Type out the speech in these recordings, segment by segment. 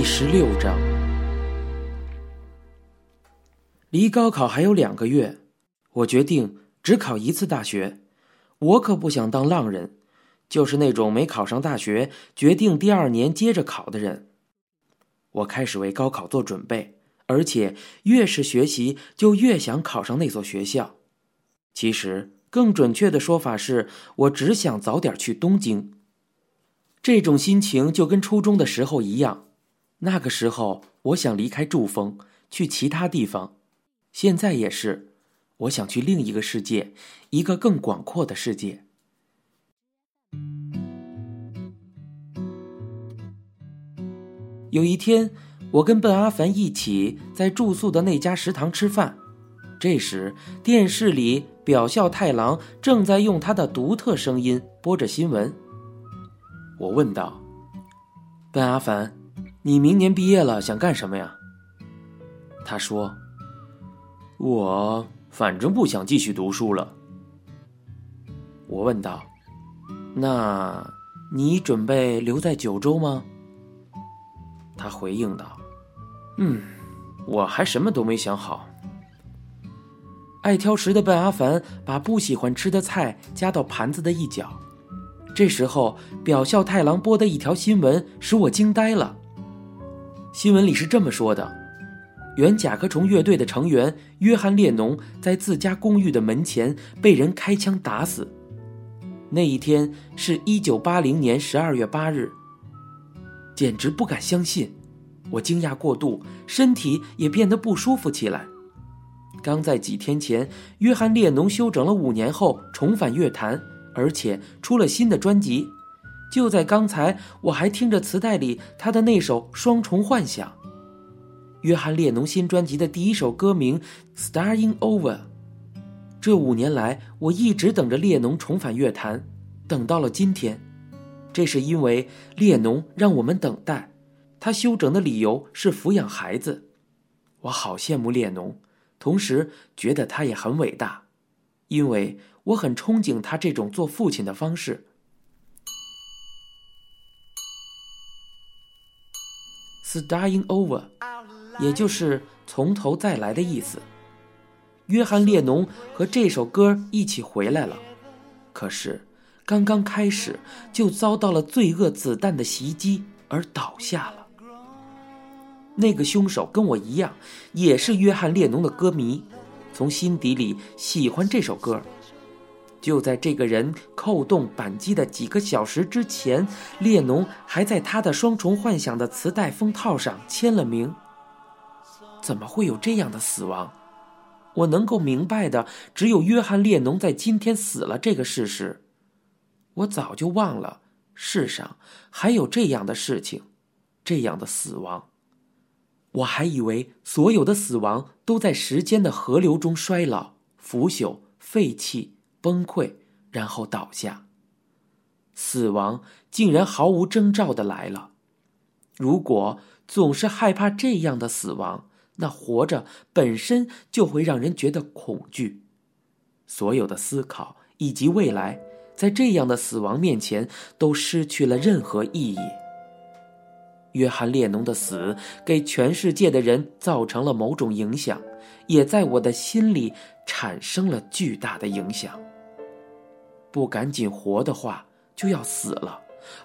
第十六章，离高考还有两个月，我决定只考一次大学。我可不想当浪人，就是那种没考上大学，决定第二年接着考的人。我开始为高考做准备，而且越是学习，就越想考上那所学校。其实，更准确的说法是，我只想早点去东京。这种心情就跟初中的时候一样。那个时候，我想离开祝峰，去其他地方。现在也是，我想去另一个世界，一个更广阔的世界。有一天，我跟笨阿凡一起在住宿的那家食堂吃饭，这时电视里表孝太郎正在用他的独特声音播着新闻。我问道：“笨阿凡。”你明年毕业了，想干什么呀？他说：“我反正不想继续读书了。”我问道：“那你准备留在九州吗？”他回应道：“嗯，我还什么都没想好。”爱挑食的笨阿凡把不喜欢吃的菜夹到盘子的一角。这时候，表孝太郎播的一条新闻使我惊呆了。新闻里是这么说的：原甲壳虫乐队的成员约翰列侬在自家公寓的门前被人开枪打死。那一天是一九八零年十二月八日，简直不敢相信！我惊讶过度，身体也变得不舒服起来。刚在几天前，约翰列侬休整了五年后重返乐坛，而且出了新的专辑。就在刚才，我还听着磁带里他的那首《双重幻想》。约翰列侬新专辑的第一首歌名《Starting Over》。这五年来，我一直等着列侬重返乐坛，等到了今天。这是因为列侬让我们等待。他休整的理由是抚养孩子。我好羡慕列侬，同时觉得他也很伟大，因为我很憧憬他这种做父亲的方式。Starting over，也就是从头再来的意思。约翰列侬和这首歌一起回来了，可是刚刚开始就遭到了罪恶子弹的袭击而倒下了。那个凶手跟我一样，也是约翰列侬的歌迷，从心底里喜欢这首歌。就在这个人扣动扳机的几个小时之前，列侬还在他的《双重幻想》的磁带封套上签了名。怎么会有这样的死亡？我能够明白的只有约翰列侬在今天死了这个事实。我早就忘了世上还有这样的事情，这样的死亡。我还以为所有的死亡都在时间的河流中衰老、腐朽、废弃。崩溃，然后倒下。死亡竟然毫无征兆的来了。如果总是害怕这样的死亡，那活着本身就会让人觉得恐惧。所有的思考以及未来，在这样的死亡面前都失去了任何意义。约翰列侬的死给全世界的人造成了某种影响，也在我的心里产生了巨大的影响。不赶紧活的话，就要死了；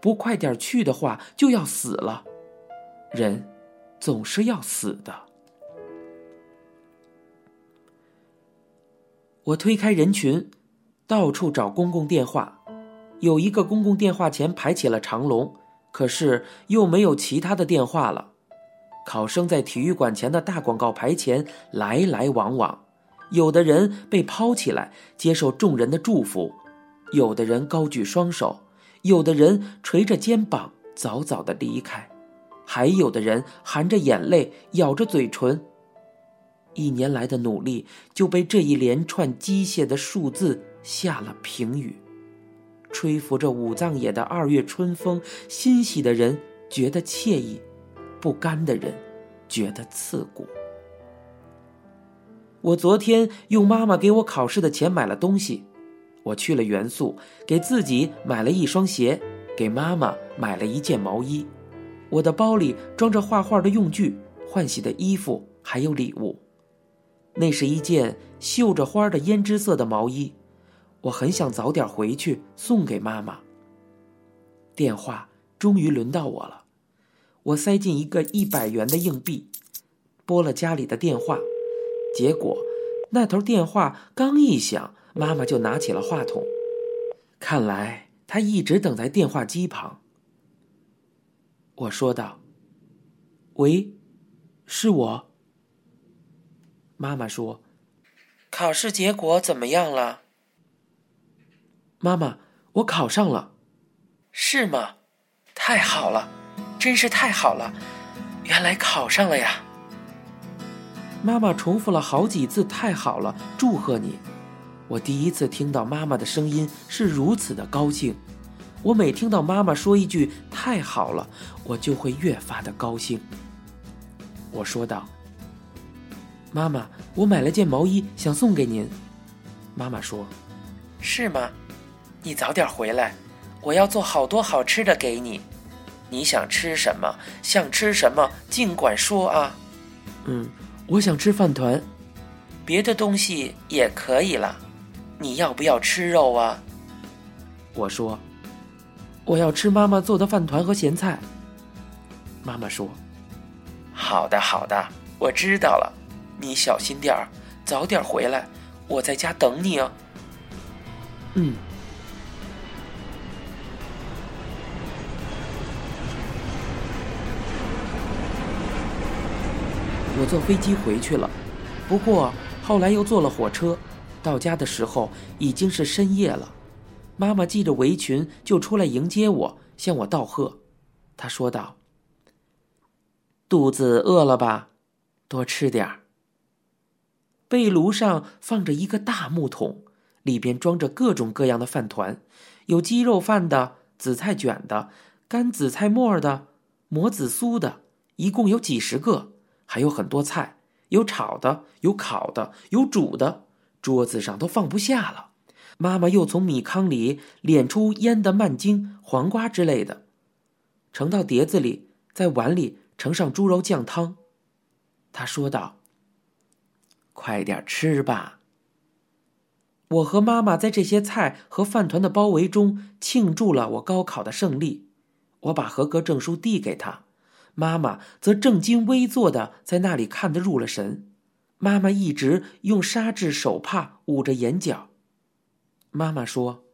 不快点去的话，就要死了。人总是要死的。我推开人群，到处找公共电话。有一个公共电话前排起了长龙，可是又没有其他的电话了。考生在体育馆前的大广告牌前来来往往，有的人被抛起来，接受众人的祝福。有的人高举双手，有的人垂着肩膀早早的离开，还有的人含着眼泪咬着嘴唇。一年来的努力就被这一连串机械的数字下了评语。吹拂着武藏野的二月春风，欣喜的人觉得惬意，不甘的人觉得刺骨。我昨天用妈妈给我考试的钱买了东西。我去了元素，给自己买了一双鞋，给妈妈买了一件毛衣。我的包里装着画画的用具、换洗的衣服，还有礼物。那是一件绣着花的胭脂色的毛衣，我很想早点回去送给妈妈。电话终于轮到我了，我塞进一个一百元的硬币，拨了家里的电话，结果那头电话刚一响，妈妈就拿起了话筒。看来她一直等在电话机旁。我说道：“喂，是我。”妈妈说：“考试结果怎么样了？”妈妈，我考上了。是吗？太好了，真是太好了！原来考上了呀。妈妈重复了好几次：“太好了，祝贺你！”我第一次听到妈妈的声音是如此的高兴。我每听到妈妈说一句“太好了”，我就会越发的高兴。我说道：“妈妈，我买了件毛衣，想送给您。”妈妈说：“是吗？你早点回来，我要做好多好吃的给你。你想吃什么？想吃什么？尽管说啊。”“嗯，我想吃饭团，别的东西也可以了。你要不要吃肉啊？”我说。我要吃妈妈做的饭团和咸菜。妈妈说：“好的，好的，我知道了。你小心点儿，早点回来，我在家等你哦。”嗯。我坐飞机回去了，不过后来又坐了火车，到家的时候已经是深夜了。妈妈系着围裙就出来迎接我，向我道贺。她说道：“肚子饿了吧？多吃点儿。”被炉上放着一个大木桶，里边装着各种各样的饭团，有鸡肉饭的、紫菜卷的、干紫菜末的、磨子酥的，一共有几十个，还有很多菜，有炒的，有烤的，有煮的，桌子上都放不下了。妈妈又从米糠里敛出腌的蔓茎、黄瓜之类的，盛到碟子里，在碗里盛上猪肉酱汤。她说道：“快点吃吧。”我和妈妈在这些菜和饭团的包围中庆祝了我高考的胜利。我把合格证书递给她，妈妈则正襟危坐的在那里看得入了神。妈妈一直用纱质手帕捂着眼角。妈妈说：“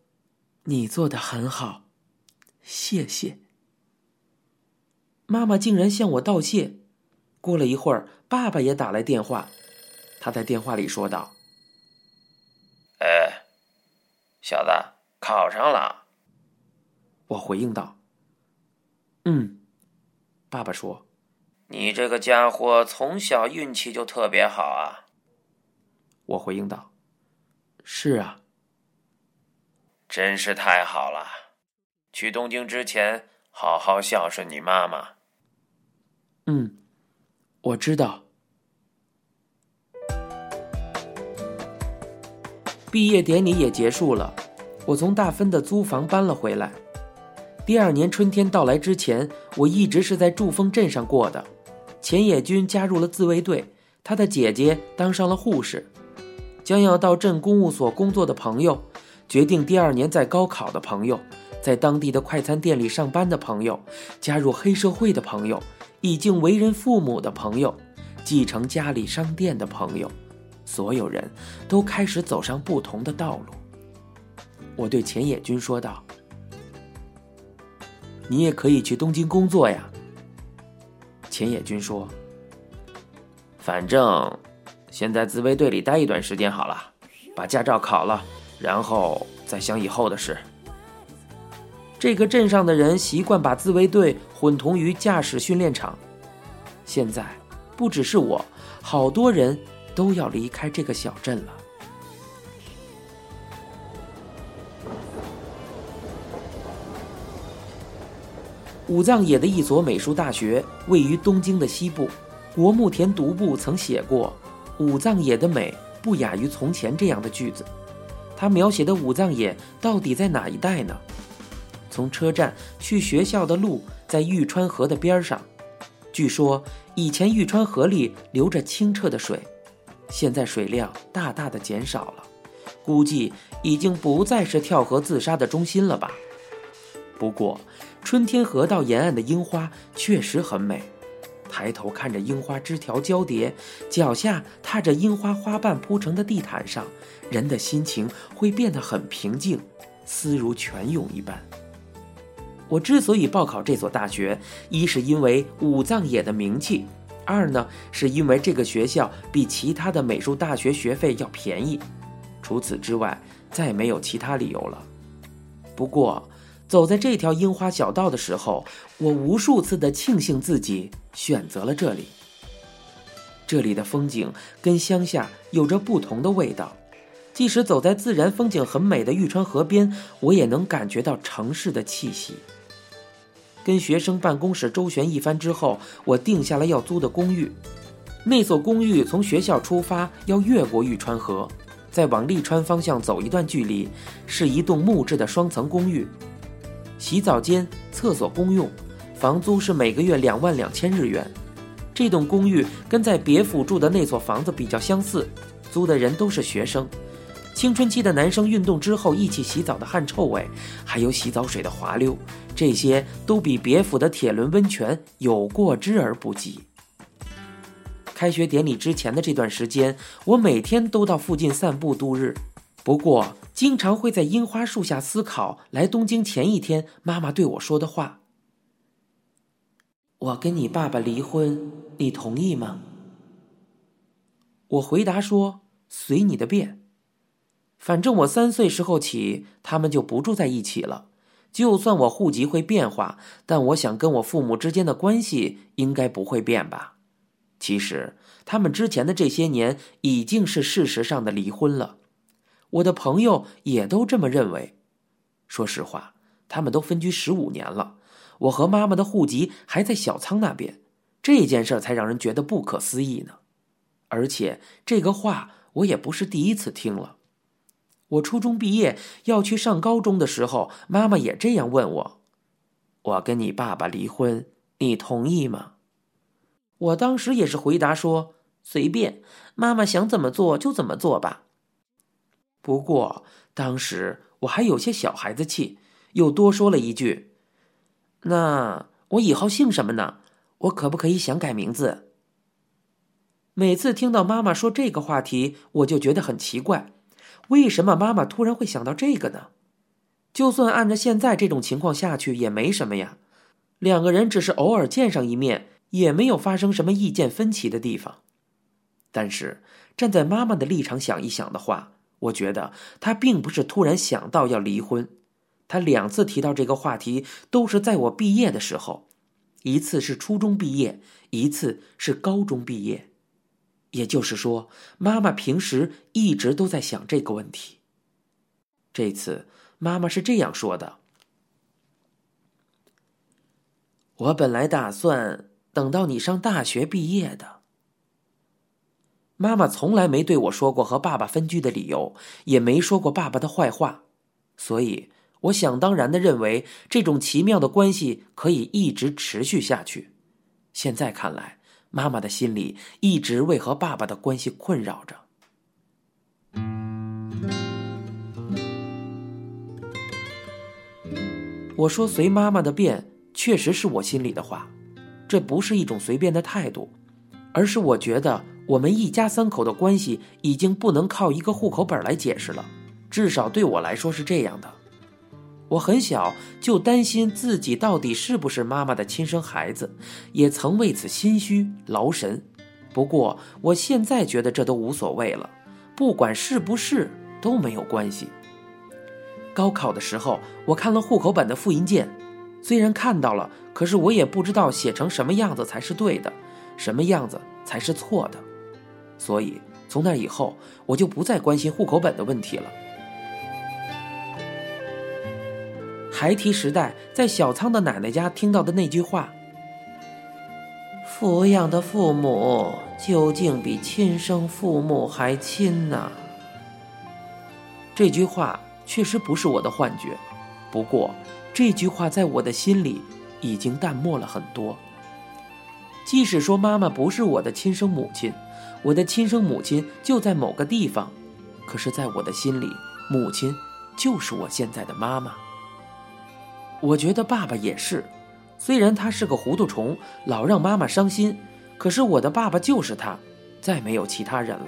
你做的很好，谢谢。”妈妈竟然向我道谢。过了一会儿，爸爸也打来电话，他在电话里说道：“哎，小子，考上了。”我回应道：“嗯。”爸爸说：“你这个家伙从小运气就特别好啊。”我回应道：“是啊。”真是太好了！去东京之前，好好孝顺你妈妈。嗯，我知道。毕业典礼也结束了，我从大分的租房搬了回来。第二年春天到来之前，我一直是在祝丰镇上过的。钱野君加入了自卫队，他的姐姐当上了护士，将要到镇公务所工作的朋友。决定第二年再高考的朋友，在当地的快餐店里上班的朋友，加入黑社会的朋友，已经为人父母的朋友，继承家里商店的朋友，所有人都开始走上不同的道路。我对钱野君说道：“你也可以去东京工作呀。”钱野君说：“反正先在自卫队里待一段时间好了，把驾照考了。”然后再想以后的事。这个镇上的人习惯把自卫队混同于驾驶训练场。现在，不只是我，好多人都要离开这个小镇了。武藏野的一所美术大学位于东京的西部。国木田独步曾写过：“武藏野的美不亚于从前”这样的句子。他描写的武藏野到底在哪一带呢？从车站去学校的路在玉川河的边上。据说以前玉川河里流着清澈的水，现在水量大大的减少了，估计已经不再是跳河自杀的中心了吧。不过，春天河道沿岸的樱花确实很美。抬头看着樱花枝条交叠，脚下踏着樱花花瓣铺成的地毯上，人的心情会变得很平静，思如泉涌一般。我之所以报考这所大学，一是因为武藏野的名气，二呢是因为这个学校比其他的美术大学学费要便宜。除此之外，再没有其他理由了。不过，走在这条樱花小道的时候，我无数次的庆幸自己选择了这里。这里的风景跟乡下有着不同的味道，即使走在自然风景很美的玉川河边，我也能感觉到城市的气息。跟学生办公室周旋一番之后，我定下了要租的公寓。那所公寓从学校出发要越过玉川河，再往利川方向走一段距离，是一栋木质的双层公寓。洗澡间、厕所公用，房租是每个月两万两千日元。这栋公寓跟在别府住的那所房子比较相似，租的人都是学生。青春期的男生运动之后一起洗澡的汗臭味，还有洗澡水的滑溜，这些都比别府的铁轮温泉有过之而不及。开学典礼之前的这段时间，我每天都到附近散步度日。不过，经常会在樱花树下思考来东京前一天妈妈对我说的话：“我跟你爸爸离婚，你同意吗？”我回答说：“随你的便。反正我三岁时候起，他们就不住在一起了。就算我户籍会变化，但我想跟我父母之间的关系应该不会变吧。其实，他们之前的这些年已经是事实上的离婚了。”我的朋友也都这么认为。说实话，他们都分居十五年了，我和妈妈的户籍还在小仓那边，这件事才让人觉得不可思议呢。而且这个话我也不是第一次听了。我初中毕业要去上高中的时候，妈妈也这样问我：“我跟你爸爸离婚，你同意吗？”我当时也是回答说：“随便，妈妈想怎么做就怎么做吧。”不过当时我还有些小孩子气，又多说了一句：“那我以后姓什么呢？我可不可以想改名字？”每次听到妈妈说这个话题，我就觉得很奇怪，为什么妈妈突然会想到这个呢？就算按照现在这种情况下去也没什么呀，两个人只是偶尔见上一面，也没有发生什么意见分歧的地方。但是站在妈妈的立场想一想的话，我觉得他并不是突然想到要离婚，他两次提到这个话题都是在我毕业的时候，一次是初中毕业，一次是高中毕业，也就是说，妈妈平时一直都在想这个问题。这次妈妈是这样说的：“我本来打算等到你上大学毕业的。”妈妈从来没对我说过和爸爸分居的理由，也没说过爸爸的坏话，所以我想当然的认为这种奇妙的关系可以一直持续下去。现在看来，妈妈的心里一直为和爸爸的关系困扰着。我说随妈妈的便，确实是我心里的话，这不是一种随便的态度，而是我觉得。我们一家三口的关系已经不能靠一个户口本来解释了，至少对我来说是这样的。我很小就担心自己到底是不是妈妈的亲生孩子，也曾为此心虚劳神。不过我现在觉得这都无所谓了，不管是不是都没有关系。高考的时候，我看了户口本的复印件，虽然看到了，可是我也不知道写成什么样子才是对的，什么样子才是错的。所以，从那以后，我就不再关心户口本的问题了。孩提时代在小仓的奶奶家听到的那句话：“抚养的父母究竟比亲生父母还亲呢？”这句话确实不是我的幻觉，不过这句话在我的心里已经淡漠了很多。即使说妈妈不是我的亲生母亲，我的亲生母亲就在某个地方，可是，在我的心里，母亲就是我现在的妈妈。我觉得爸爸也是，虽然他是个糊涂虫，老让妈妈伤心，可是我的爸爸就是他，再没有其他人了。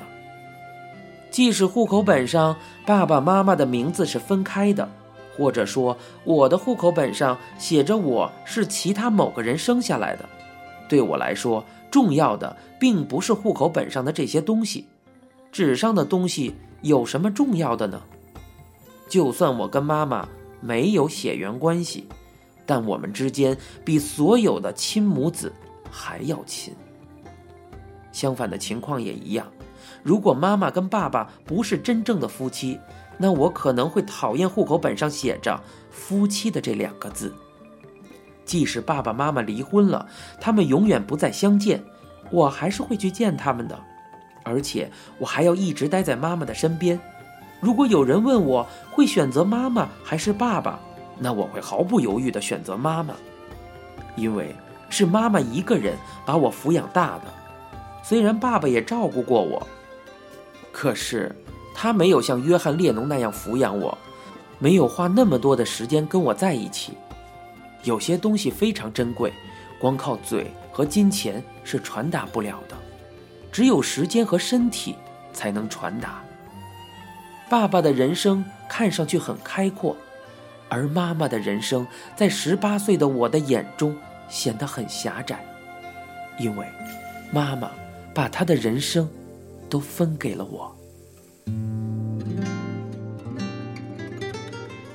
即使户口本上爸爸妈妈的名字是分开的，或者说我的户口本上写着我是其他某个人生下来的，对我来说，重要的并不是户口本上的这些东西，纸上的东西有什么重要的呢？就算我跟妈妈没有血缘关系，但我们之间比所有的亲母子还要亲。相反的情况也一样。如果妈妈跟爸爸不是真正的夫妻，那我可能会讨厌户口本上写着“夫妻”的这两个字。即使爸爸妈妈离婚了，他们永远不再相见，我还是会去见他们的，而且我还要一直待在妈妈的身边。如果有人问我会选择妈妈还是爸爸，那我会毫不犹豫地选择妈妈，因为是妈妈一个人把我抚养大的，虽然爸爸也照顾过我。可是，他没有像约翰列侬那样抚养我，没有花那么多的时间跟我在一起。有些东西非常珍贵，光靠嘴和金钱是传达不了的，只有时间和身体才能传达。爸爸的人生看上去很开阔，而妈妈的人生在十八岁的我的眼中显得很狭窄，因为妈妈把她的人生。都分给了我。